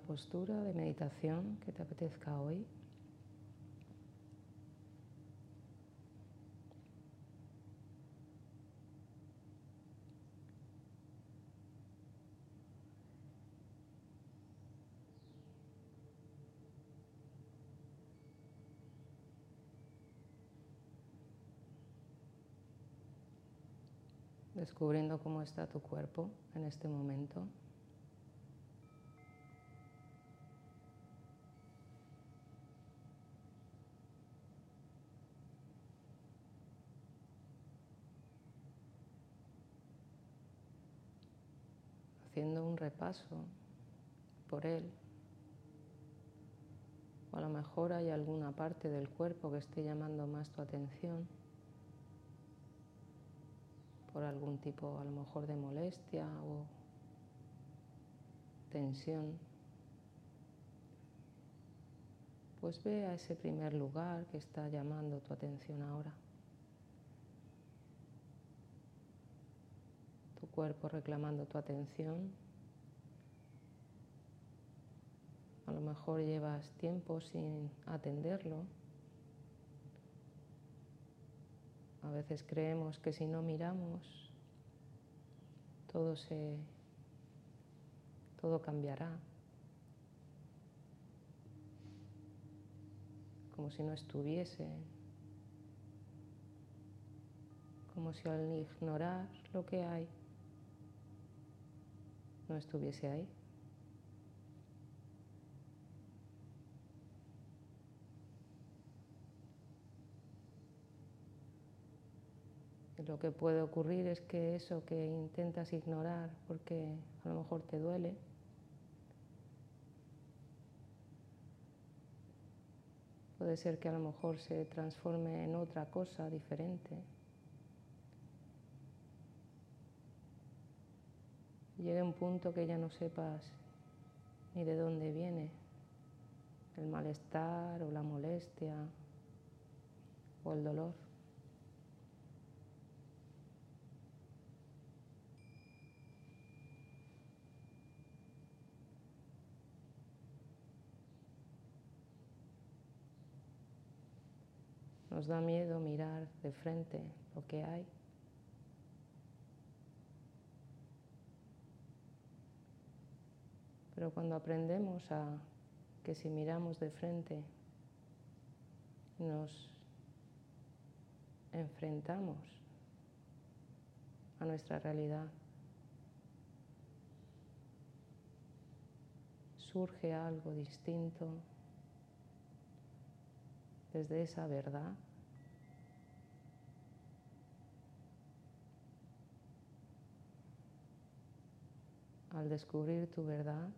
postura de meditación que te apetezca hoy. descubriendo cómo está tu cuerpo en este momento. Repaso por él. O a lo mejor hay alguna parte del cuerpo que esté llamando más tu atención por algún tipo a lo mejor de molestia o tensión. Pues ve a ese primer lugar que está llamando tu atención ahora. tu cuerpo reclamando tu atención. A lo mejor llevas tiempo sin atenderlo. A veces creemos que si no miramos, todo se todo cambiará. Como si no estuviese. Como si al ignorar lo que hay, no estuviese ahí. Lo que puede ocurrir es que eso que intentas ignorar porque a lo mejor te duele, puede ser que a lo mejor se transforme en otra cosa diferente. llegue un punto que ya no sepas ni de dónde viene el malestar o la molestia o el dolor. Nos da miedo mirar de frente lo que hay. Pero cuando aprendemos a que si miramos de frente nos enfrentamos a nuestra realidad, surge algo distinto desde esa verdad. Al descubrir tu verdad,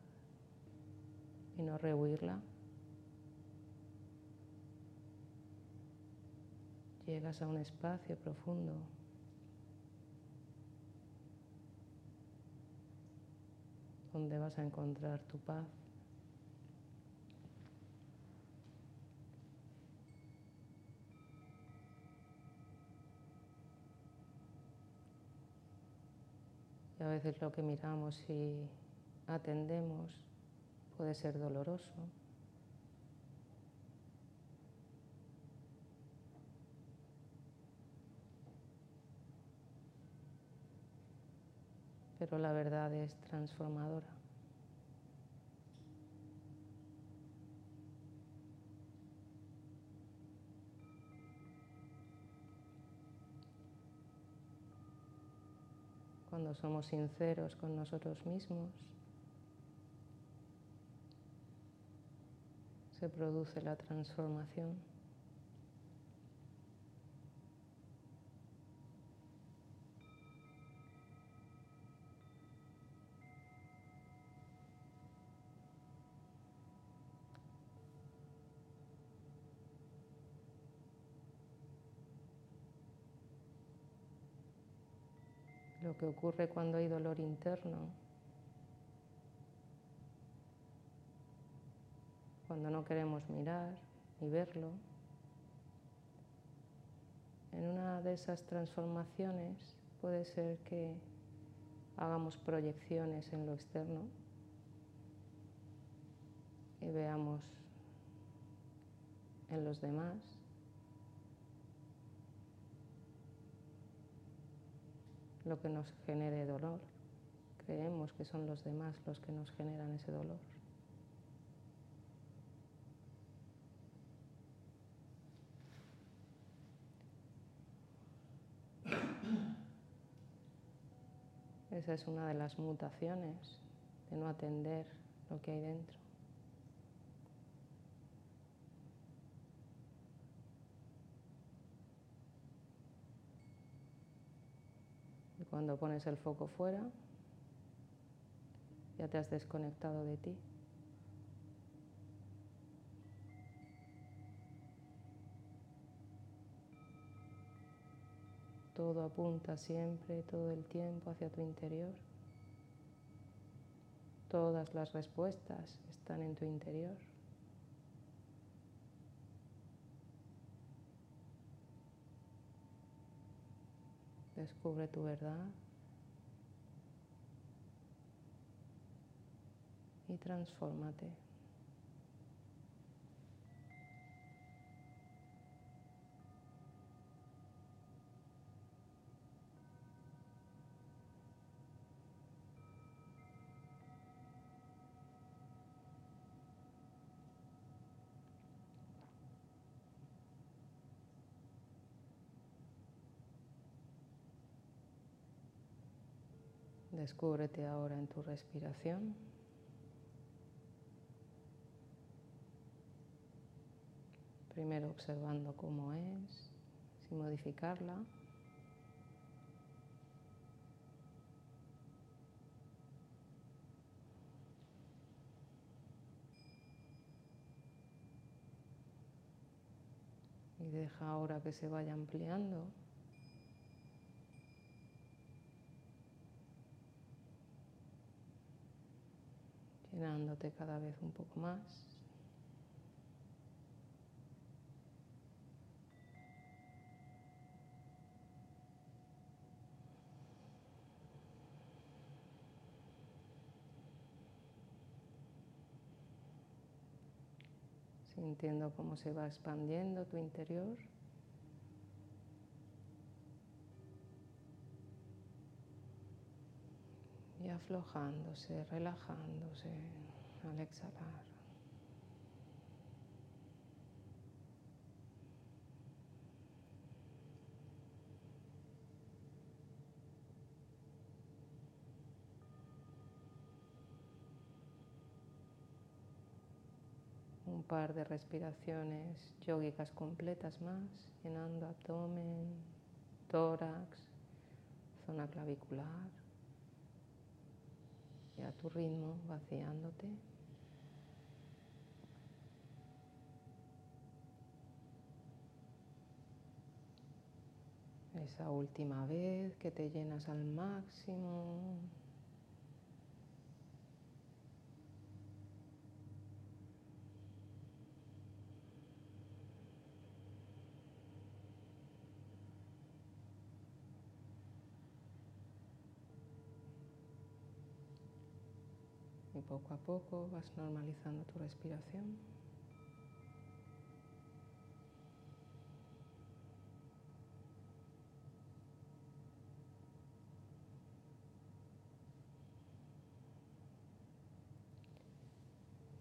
y no rehuirla. Llegas a un espacio profundo donde vas a encontrar tu paz. A veces lo que miramos y atendemos puede ser doloroso. Pero la verdad es transformadora. Cuando somos sinceros con nosotros mismos, se produce la transformación. Lo que ocurre cuando hay dolor interno cuando no queremos mirar y verlo. En una de esas transformaciones puede ser que hagamos proyecciones en lo externo y veamos en los demás lo que nos genere dolor. Creemos que son los demás los que nos generan ese dolor. Esa es una de las mutaciones de no atender lo que hay dentro. Cuando pones el foco fuera, ya te has desconectado de ti. Todo apunta siempre, todo el tiempo hacia tu interior. Todas las respuestas están en tu interior. Descubre tu verdad y transfórmate. Descúbrete ahora en tu respiración. Primero observando cómo es, sin modificarla. Y deja ahora que se vaya ampliando. Llenándote cada vez un poco más. Sintiendo cómo se va expandiendo tu interior. Y aflojándose, relajándose al exhalar. Un par de respiraciones yógicas completas más, llenando abdomen, tórax, zona clavicular a tu ritmo vaciándote. Esa última vez que te llenas al máximo. Poco a poco vas normalizando tu respiración.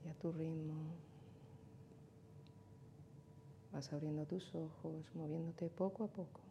Y a tu ritmo vas abriendo tus ojos, moviéndote poco a poco.